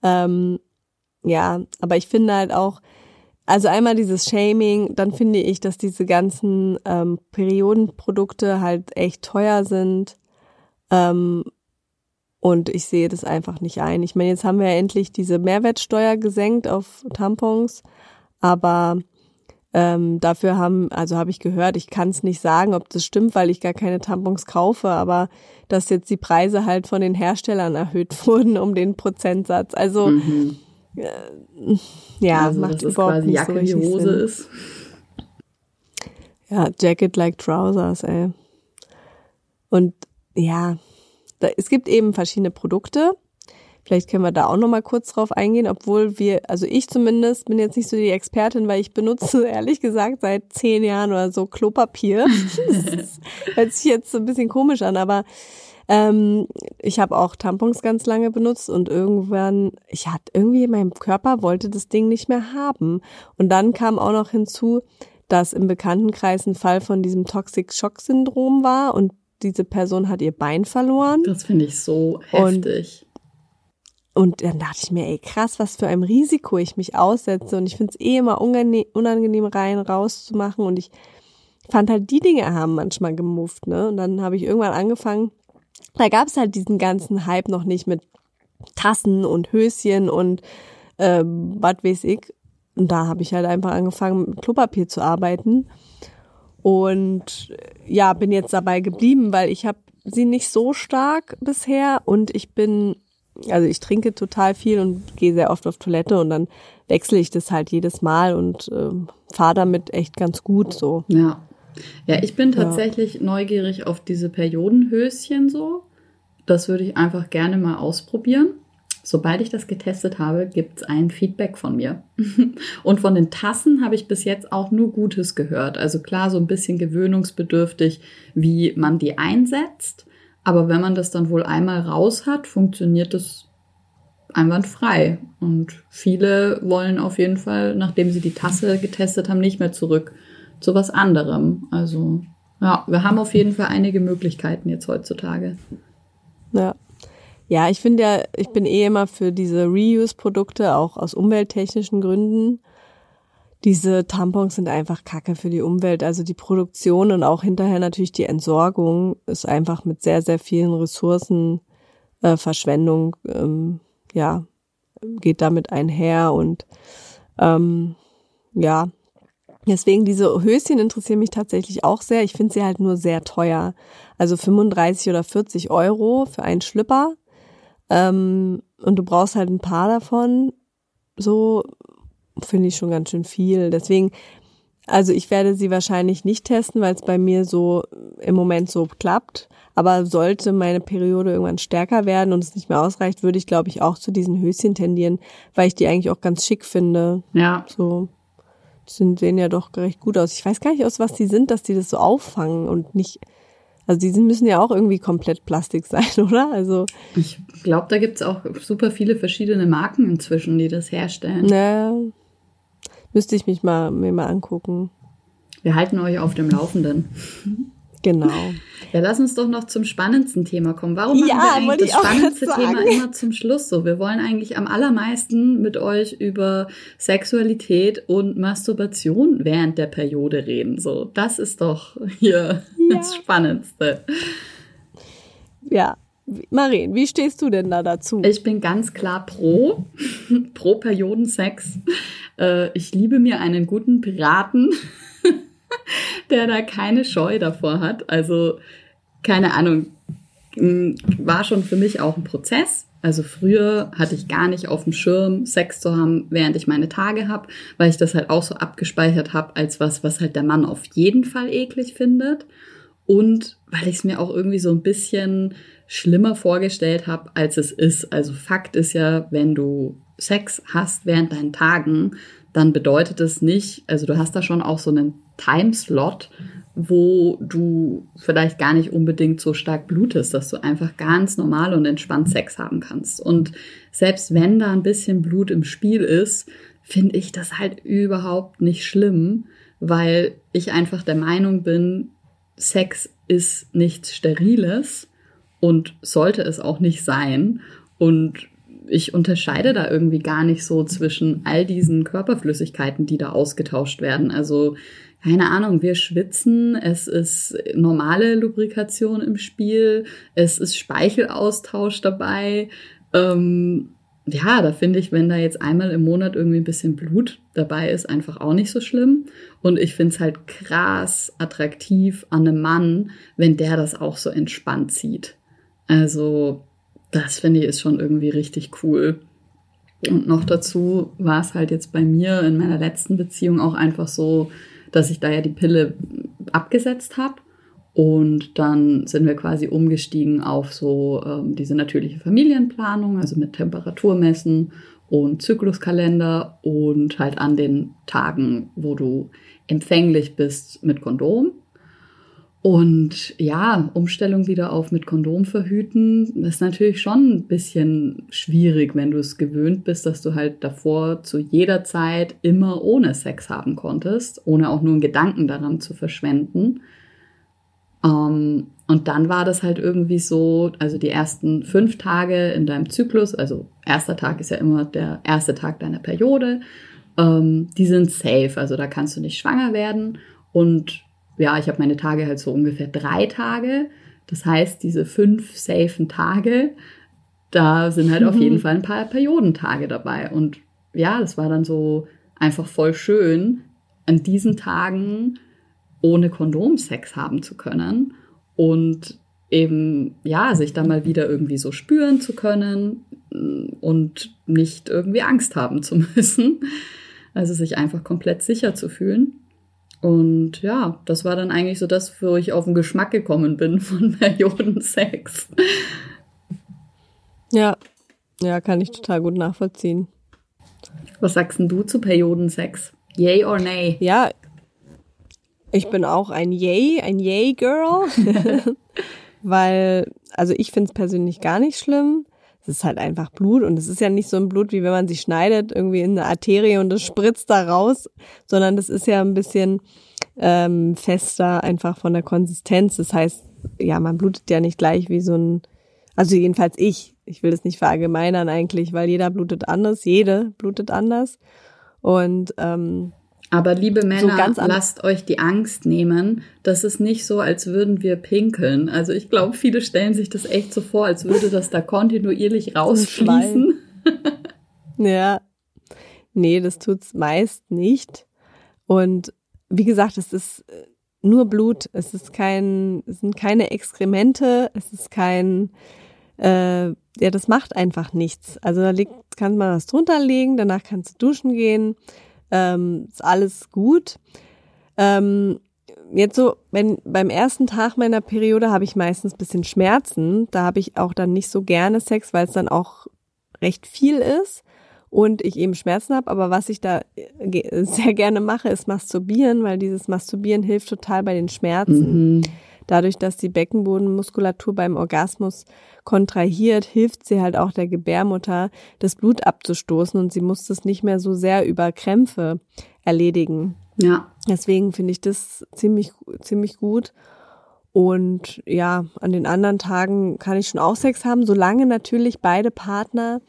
B: Ähm, ja, aber ich finde halt auch, also einmal dieses Shaming, dann finde ich, dass diese ganzen ähm, Periodenprodukte halt echt teuer sind. Ähm, und ich sehe das einfach nicht ein. Ich meine, jetzt haben wir ja endlich diese Mehrwertsteuer gesenkt auf Tampons, aber ähm, dafür haben, also habe ich gehört, ich kann es nicht sagen, ob das stimmt, weil ich gar keine Tampons kaufe, aber dass jetzt die Preise halt von den Herstellern erhöht wurden um den Prozentsatz. Also
A: Mhm.
B: Ja,
A: also,
B: macht
A: dass
B: überhaupt
A: quasi
B: nicht
A: Jacke
B: so
A: wie
B: richtig
A: Hose
B: Sinn.
A: ist.
B: Ja, Jacket like Trousers, ey. Und ja, da, es gibt eben verschiedene Produkte. Vielleicht können wir da auch noch mal kurz drauf eingehen, obwohl wir, also ich zumindest bin jetzt nicht so die Expertin, weil ich benutze ehrlich gesagt seit zehn Jahren oder so Klopapier. Das hört sich jetzt so ein bisschen komisch an, aber ähm, ich habe auch Tampons ganz lange benutzt und irgendwann, ich hatte irgendwie mein Körper wollte das Ding nicht mehr haben. Und dann kam auch noch hinzu, dass im Bekanntenkreis ein Fall von diesem Toxic Shock Syndrom war und diese Person hat ihr Bein verloren.
A: Das finde ich so heftig.
B: Und dann dachte ich mir, ey, krass, was für ein Risiko ich mich aussetze. Und ich finde es eh immer unangenehm, rein rauszumachen. Und ich fand halt, die Dinge haben manchmal gemoved, ne? Und dann habe ich irgendwann angefangen, da gab es halt diesen ganzen Hype noch nicht mit Tassen und Höschen und ähm, was weiß ich. Und da habe ich halt einfach angefangen, mit Klopapier zu arbeiten. Und ja, bin jetzt dabei geblieben, weil ich habe sie nicht so stark bisher und ich bin, also ich trinke total viel und gehe sehr oft auf Toilette und dann wechsle ich das halt jedes Mal und äh, fahre damit echt ganz gut so.
A: Ja. Ja, ich bin tatsächlich ja. neugierig auf diese Periodenhöschen so. Das würde ich einfach gerne mal ausprobieren. Sobald ich das getestet habe, gibt es ein Feedback von mir. Und von den Tassen habe ich bis jetzt auch nur Gutes gehört. Also klar, so ein bisschen gewöhnungsbedürftig, wie man die einsetzt. Aber wenn man das dann wohl einmal raus hat, funktioniert das einwandfrei. Und viele wollen auf jeden Fall, nachdem sie die Tasse getestet haben, nicht mehr zurück zu was anderem. Also ja, wir haben auf jeden Fall einige Möglichkeiten jetzt heutzutage.
B: Ja. Ja, ich finde ja, ich bin eh immer für diese Reuse-Produkte, auch aus umwelttechnischen Gründen. Diese Tampons sind einfach Kacke für die Umwelt. Also die Produktion und auch hinterher natürlich die Entsorgung ist einfach mit sehr, sehr vielen Ressourcen äh, Verschwendung, ähm, ja, geht damit einher und ähm, ja, Deswegen diese Höschen interessieren mich tatsächlich auch sehr. Ich finde sie halt nur sehr teuer. Also 35 oder 40 Euro für einen Schlipper. Ähm, und du brauchst halt ein paar davon. So finde ich schon ganz schön viel. Deswegen, also ich werde sie wahrscheinlich nicht testen, weil es bei mir so im Moment so klappt. Aber sollte meine Periode irgendwann stärker werden und es nicht mehr ausreicht, würde ich, glaube ich, auch zu diesen Höschen tendieren, weil ich die eigentlich auch ganz schick finde.
A: Ja.
B: So. Die sehen ja doch recht gut aus. Ich weiß gar nicht, aus was die sind, dass die das so auffangen und nicht also die müssen ja auch irgendwie komplett Plastik sein, oder? Also
A: ich glaube, da gibt's auch super viele verschiedene Marken inzwischen, die das herstellen.
B: Ja, müsste ich mich mal mir mal angucken.
A: Wir halten euch auf dem Laufenden.
B: Genau.
A: Ja, lass uns doch noch zum spannendsten Thema kommen. Warum machen ja, wir eigentlich das spannendste Thema immer zum Schluss so? Wir wollen eigentlich am allermeisten mit euch über Sexualität und Masturbation während der Periode reden. So, das ist doch hier ja. das Spannendste.
B: Ja. Marien, wie stehst du denn da dazu?
A: Ich bin ganz klar pro, pro Periodensex. Äh, ich liebe mir einen guten Piraten der da keine Scheu davor hat. Also, keine Ahnung, war schon für mich auch ein Prozess. Also früher hatte ich gar nicht auf dem Schirm, Sex zu haben, während ich meine Tage habe, weil ich das halt auch so abgespeichert habe als was, was halt der Mann auf jeden Fall eklig findet. Und weil ich es mir auch irgendwie so ein bisschen schlimmer vorgestellt habe, als es ist. Also Fakt ist ja, wenn du Sex hast während deinen Tagen, dann bedeutet es nicht, also du hast da schon auch so einen Timeslot, wo du vielleicht gar nicht unbedingt so stark blutest, dass du einfach ganz normal und entspannt Sex haben kannst. Und selbst wenn da ein bisschen Blut im Spiel ist, finde ich das halt überhaupt nicht schlimm, weil ich einfach der Meinung bin, Sex ist nichts Steriles und sollte es auch nicht sein. Und ich unterscheide da irgendwie gar nicht so zwischen all diesen Körperflüssigkeiten, die da ausgetauscht werden. Also keine Ahnung, wir schwitzen, es ist normale Lubrikation im Spiel, es ist Speichelaustausch dabei. Ähm, ja, da finde ich, wenn da jetzt einmal im Monat irgendwie ein bisschen Blut dabei ist, einfach auch nicht so schlimm. Und ich finde es halt krass attraktiv an einem Mann, wenn der das auch so entspannt sieht. Also, das finde ich ist schon irgendwie richtig cool. Und noch dazu war es halt jetzt bei mir in meiner letzten Beziehung auch einfach so, dass ich da ja die Pille abgesetzt habe. Und dann sind wir quasi umgestiegen auf so ähm, diese natürliche Familienplanung, also mit Temperaturmessen und Zykluskalender und halt an den Tagen, wo du empfänglich bist mit Kondom. Und ja, Umstellung wieder auf mit Kondom verhüten ist natürlich schon ein bisschen schwierig, wenn du es gewöhnt bist, dass du halt davor zu jeder Zeit immer ohne Sex haben konntest, ohne auch nur einen Gedanken daran zu verschwenden. Um, ähm, und dann war das halt irgendwie so, also die ersten fünf Tage in deinem Zyklus, also erster Tag ist ja immer der erste Tag deiner Periode, um, ähm, die sind safe, also da kannst du nicht schwanger werden und ja, ich habe meine Tage halt so ungefähr drei Tage. Das heißt, diese fünf safen Tage, da sind halt mhm. auf jeden Fall ein paar Periodentage dabei. Und ja, das war dann so einfach voll schön, an diesen Tagen ohne Kondom Sex haben zu können und eben, ja, sich da mal wieder irgendwie so spüren zu können und nicht irgendwie Angst haben zu müssen. Also sich einfach komplett sicher zu fühlen. Und ja, das war dann eigentlich so das, wo ich auf den Geschmack gekommen bin von Periodensex.
B: Ja, ja, kann ich total gut nachvollziehen.
A: Was sagst denn du zu Periodensex? Yay or nay?
B: Ja, ich bin auch ein Yay, ein Yay-Girl. Weil, also ich finde es persönlich gar nicht schlimm. Es ist halt einfach Blut und es ist ja nicht so ein Blut, wie wenn man sich schneidet, irgendwie in eine Arterie und es spritzt da raus, sondern das ist ja ein bisschen ähm, fester, einfach von der Konsistenz. Das heißt, ja, man blutet ja nicht gleich wie so ein, also jedenfalls ich, ich will das nicht verallgemeinern eigentlich, weil jeder blutet anders, jede blutet anders. Und ähm,
A: aber liebe Männer, so lasst euch die Angst nehmen. Das ist nicht so, als würden wir pinkeln. Also ich glaube, viele stellen sich das echt so vor, als würde das da kontinuierlich rausfließen.
B: ja. Nee, das tut's meist nicht. Und wie gesagt, es ist äh, nur Blut. Es ist kein, es sind keine Exkremente. Es ist kein, äh, ja, das macht einfach nichts. Also da liegt, kann man was drunter legen, danach kannst du duschen gehen ähm, ist alles gut. Ähm, jetzt so, wenn beim ersten Tag meiner Periode habe ich meistens bisschen Schmerzen. Da habe ich auch dann nicht so gerne Sex, weil es dann auch recht viel ist und ich eben Schmerzen habe. Aber was ich da äh, sehr gerne mache, ist masturbieren, weil dieses Masturbieren hilft total bei den Schmerzen. Mhm. Dadurch, dass die Beckenbodenmuskulatur beim Orgasmus kontrahiert, hilft sie halt auch der Gebärmutter, das Blut abzustoßen und sie muss das nicht mehr so sehr über Krämpfe erledigen.
A: Ja.
B: Deswegen finde ich das ziemlich, ziemlich gut. Und ja, an den anderen Tagen kann ich schon auch Sex haben, solange natürlich beide Partner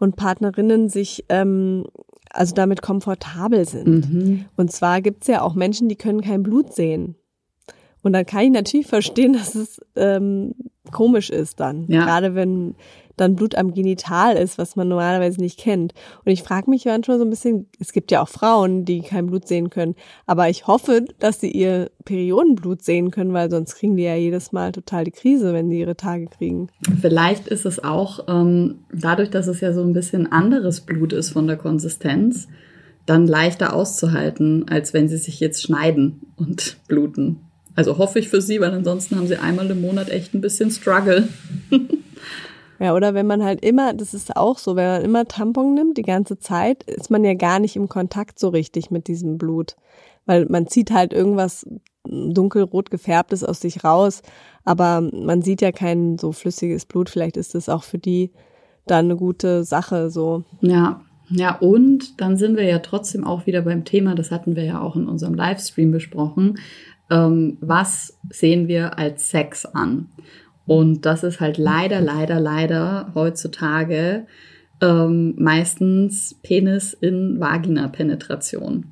B: und Partnerinnen sich ähm, also damit komfortabel sind. Mhm. Und zwar gibt's ja auch Menschen, die können kein Blut sehen. Und dann kann ich natürlich verstehen, dass es ähm, komisch ist dann. Ja. Gerade wenn dann Blut am Genital ist, was man normalerweise nicht kennt. Und ich frage mich manchmal so ein bisschen, es gibt ja auch Frauen, die kein Blut sehen können, aber ich hoffe, dass sie ihr Periodenblut sehen können, weil sonst kriegen die ja jedes Mal total die Krise, wenn sie ihre Tage kriegen.
A: Vielleicht ist es auch ähm, dadurch, dass es ja so ein bisschen anderes Blut ist von der Konsistenz, dann leichter auszuhalten, als wenn sie sich jetzt schneiden und bluten. Also hoffe ich für sie, weil ansonsten haben sie einmal im Monat echt ein bisschen Struggle.
B: ja, oder wenn man halt immer, das ist auch so, wenn man immer Tampon nimmt die ganze Zeit, ist man ja gar nicht im Kontakt so richtig mit diesem Blut. Weil man zieht halt irgendwas dunkelrot gefärbtes aus sich raus, aber man sieht ja kein so flüssiges Blut. Vielleicht ist das auch für die dann eine gute Sache so.
A: Ja, ja, und dann sind wir ja trotzdem auch wieder beim Thema, das hatten wir ja auch in unserem Livestream besprochen ähm, was sehen wir als Sex an? Und das ist halt leider, leider, leider heutzutage ähm, meistens Penis in Vagina-Penetration.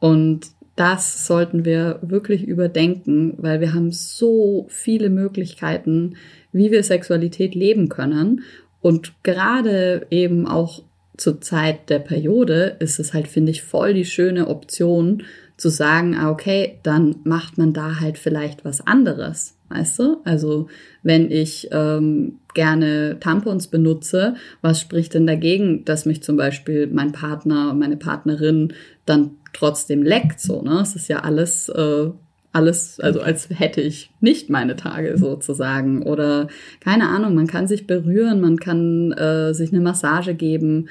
A: Und das sollten wir wirklich überdenken, weil wir haben so viele Möglichkeiten, wie wir Sexualität leben können. Und gerade eben auch zur Zeit der Periode ist es halt, finde ich, voll die schöne Option, zu sagen, ah, okay, dann macht man da halt vielleicht was anderes, weißt du? Also wenn ich ähm, gerne Tampons benutze, was spricht denn dagegen, dass mich zum Beispiel mein Partner, meine Partnerin dann trotzdem leckt, so, ne? Es ist ja alles, äh, alles, also als hätte ich nicht meine Tage sozusagen. Oder keine Ahnung, man kann sich berühren, man kann äh, sich eine Massage geben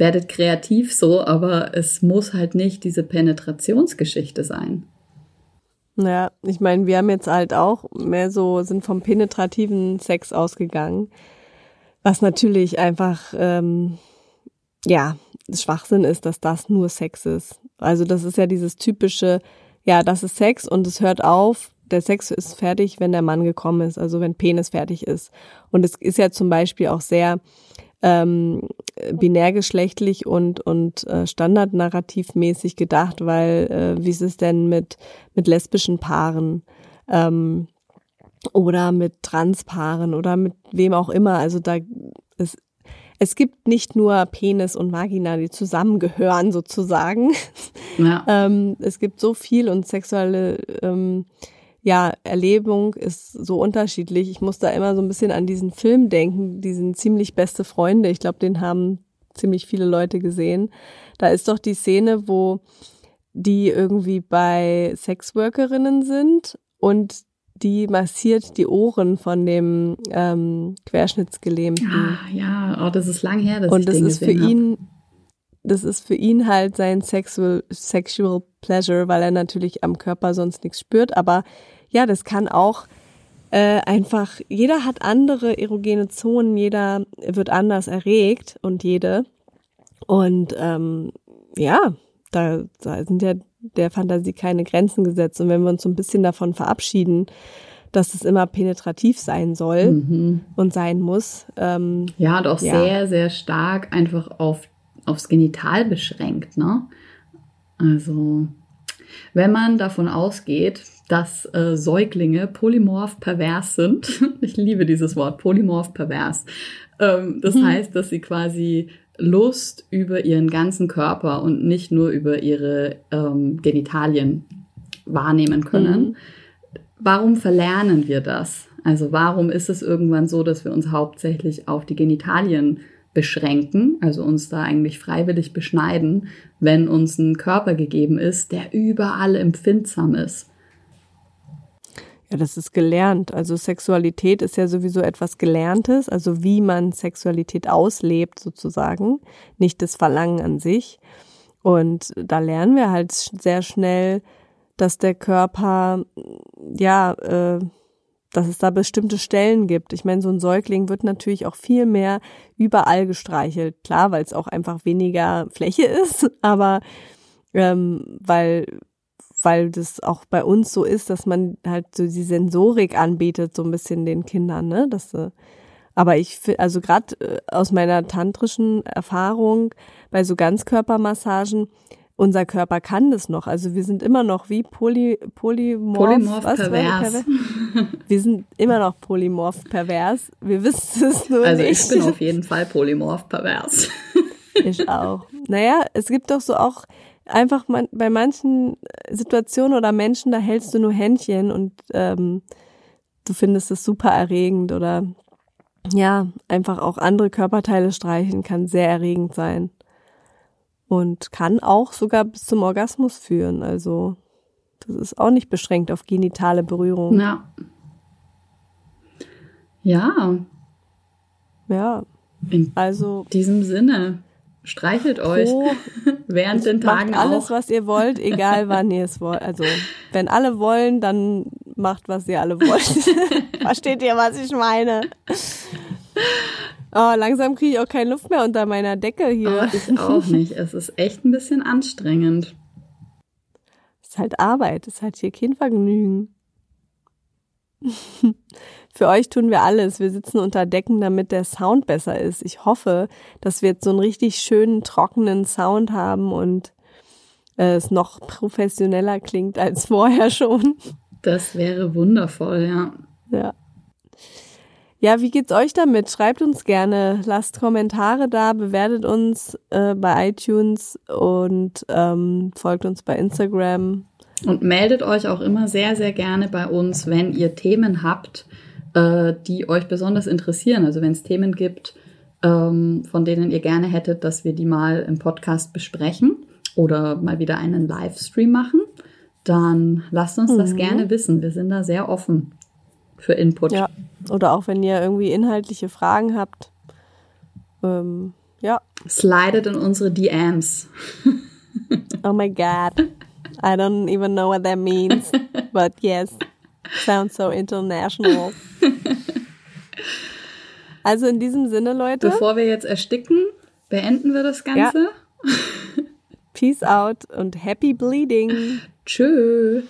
A: werdet kreativ so, aber es muss halt nicht diese Penetrationsgeschichte sein.
B: Ja, ich meine, wir haben jetzt halt auch mehr so, sind vom penetrativen Sex ausgegangen, was natürlich einfach, ähm, ja, Schwachsinn ist, dass das nur Sex ist. Also das ist ja dieses typische, ja, das ist Sex und es hört auf, der Sex ist fertig, wenn der Mann gekommen ist, also wenn Penis fertig ist. Und es ist ja zum Beispiel auch sehr ähm, binärgeschlechtlich und, und äh, standardnarrativmäßig gedacht, weil äh, wie ist es denn mit, mit lesbischen Paaren ähm, oder mit Transpaaren oder mit wem auch immer? Also da ist es gibt nicht nur Penis und Vagina, die zusammengehören sozusagen. Ja. ähm, es gibt so viel und sexuelle ähm, ja, Erlebung ist so unterschiedlich. Ich muss da immer so ein bisschen an diesen Film denken, diesen ziemlich beste Freunde. Ich glaube, den haben ziemlich viele Leute gesehen. Da ist doch die Szene, wo die irgendwie bei Sexworkerinnen sind und die massiert die Ohren von dem ähm, Querschnittsgelähmten.
A: Ah, ja, oh, das ist lang her, dass
B: und
A: ich
B: das
A: den
B: ist für ihn, das ist für ihn halt sein sexual, sexual pleasure, weil er natürlich am Körper sonst nichts spürt. Aber ja, das kann auch äh, einfach, jeder hat andere erogene Zonen, jeder wird anders erregt und jede. Und ähm, ja, da, da sind ja der Fantasie keine Grenzen gesetzt. Und wenn wir uns so ein bisschen davon verabschieden, dass es immer penetrativ sein soll mhm. und sein muss. Ähm,
A: ja, und auch ja. sehr, sehr stark einfach auf, aufs Genital beschränkt, ne? Also, wenn man davon ausgeht, dass äh, Säuglinge polymorph pervers sind, ich liebe dieses Wort, polymorph pervers, ähm, das mhm. heißt, dass sie quasi Lust über ihren ganzen Körper und nicht nur über ihre ähm, Genitalien wahrnehmen können. Mhm. Warum verlernen wir das? Also warum ist es irgendwann so, dass wir uns hauptsächlich auf die Genitalien beschränken, also uns da eigentlich freiwillig beschneiden, wenn uns ein Körper gegeben ist, der überall empfindsam ist?
B: Ja, das ist gelernt. Also Sexualität ist ja sowieso etwas Gelerntes, also wie man Sexualität auslebt sozusagen, nicht das Verlangen an sich. Und da lernen wir halt sehr schnell, dass der Körper, ja, äh, dass es da bestimmte Stellen gibt. Ich meine, so ein Säugling wird natürlich auch viel mehr überall gestreichelt. Klar, weil es auch einfach weniger Fläche ist, aber ähm, weil weil das auch bei uns so ist, dass man halt so die Sensorik anbietet, so ein bisschen den Kindern, ne? Das, äh, aber ich finde, also gerade äh, aus meiner tantrischen Erfahrung bei so Ganzkörpermassagen, unser Körper kann das noch. Also wir sind immer noch wie poly, polymorph,
A: polymorph was, pervers.
B: Wir sind immer noch polymorph pervers. Wir wissen es nur
A: also
B: nicht.
A: Also ich bin auf jeden Fall polymorph pervers.
B: Ich auch. Naja, es gibt doch so auch einfach man, bei manchen Situationen oder Menschen, da hältst du nur Händchen und ähm, du findest es super erregend oder ja, einfach auch andere Körperteile streichen kann sehr erregend sein und kann auch sogar bis zum Orgasmus führen. Also das ist auch nicht beschränkt auf genitale Berührung.
A: Ja. Ja.
B: Ja.
A: In also diesem Sinne. Streichelt euch während den Tagen
B: macht alles, auch. was ihr wollt, egal wann ihr es wollt. Also, wenn alle wollen, dann macht, was ihr alle wollt. Versteht ihr, was ich meine? Oh, langsam kriege ich auch keine Luft mehr unter meiner Decke hier.
A: Oh, ich auch nicht. Es ist echt ein bisschen anstrengend.
B: Es ist halt Arbeit. Es ist halt hier kein Vergnügen. Für euch tun wir alles. Wir sitzen unter Decken, damit der Sound besser ist. Ich hoffe, dass wir jetzt so einen richtig schönen, trockenen Sound haben und äh, es noch professioneller klingt als vorher schon.
A: Das wäre wundervoll, ja.
B: Ja. Ja, wie geht's euch damit? Schreibt uns gerne, lasst Kommentare da, bewertet uns äh, bei iTunes und ähm, folgt uns bei Instagram.
A: Und meldet euch auch immer sehr, sehr gerne bei uns, wenn ihr Themen habt, äh, die euch besonders interessieren. Also wenn es Themen gibt, ähm, von denen ihr gerne hättet, dass wir die mal im Podcast besprechen oder mal wieder einen Livestream machen, dann lasst uns mhm. das gerne wissen. Wir sind da sehr offen für Input.
B: Ja, oder auch wenn ihr irgendwie inhaltliche Fragen habt. Ähm, ja.
A: Slidet in unsere DMs.
B: oh my God. I don't even know what that means, but yes. Sounds so international. Also in diesem Sinne, Leute.
A: Bevor wir jetzt ersticken, beenden wir das Ganze. Ja.
B: Peace out und happy bleeding.
A: Tschö.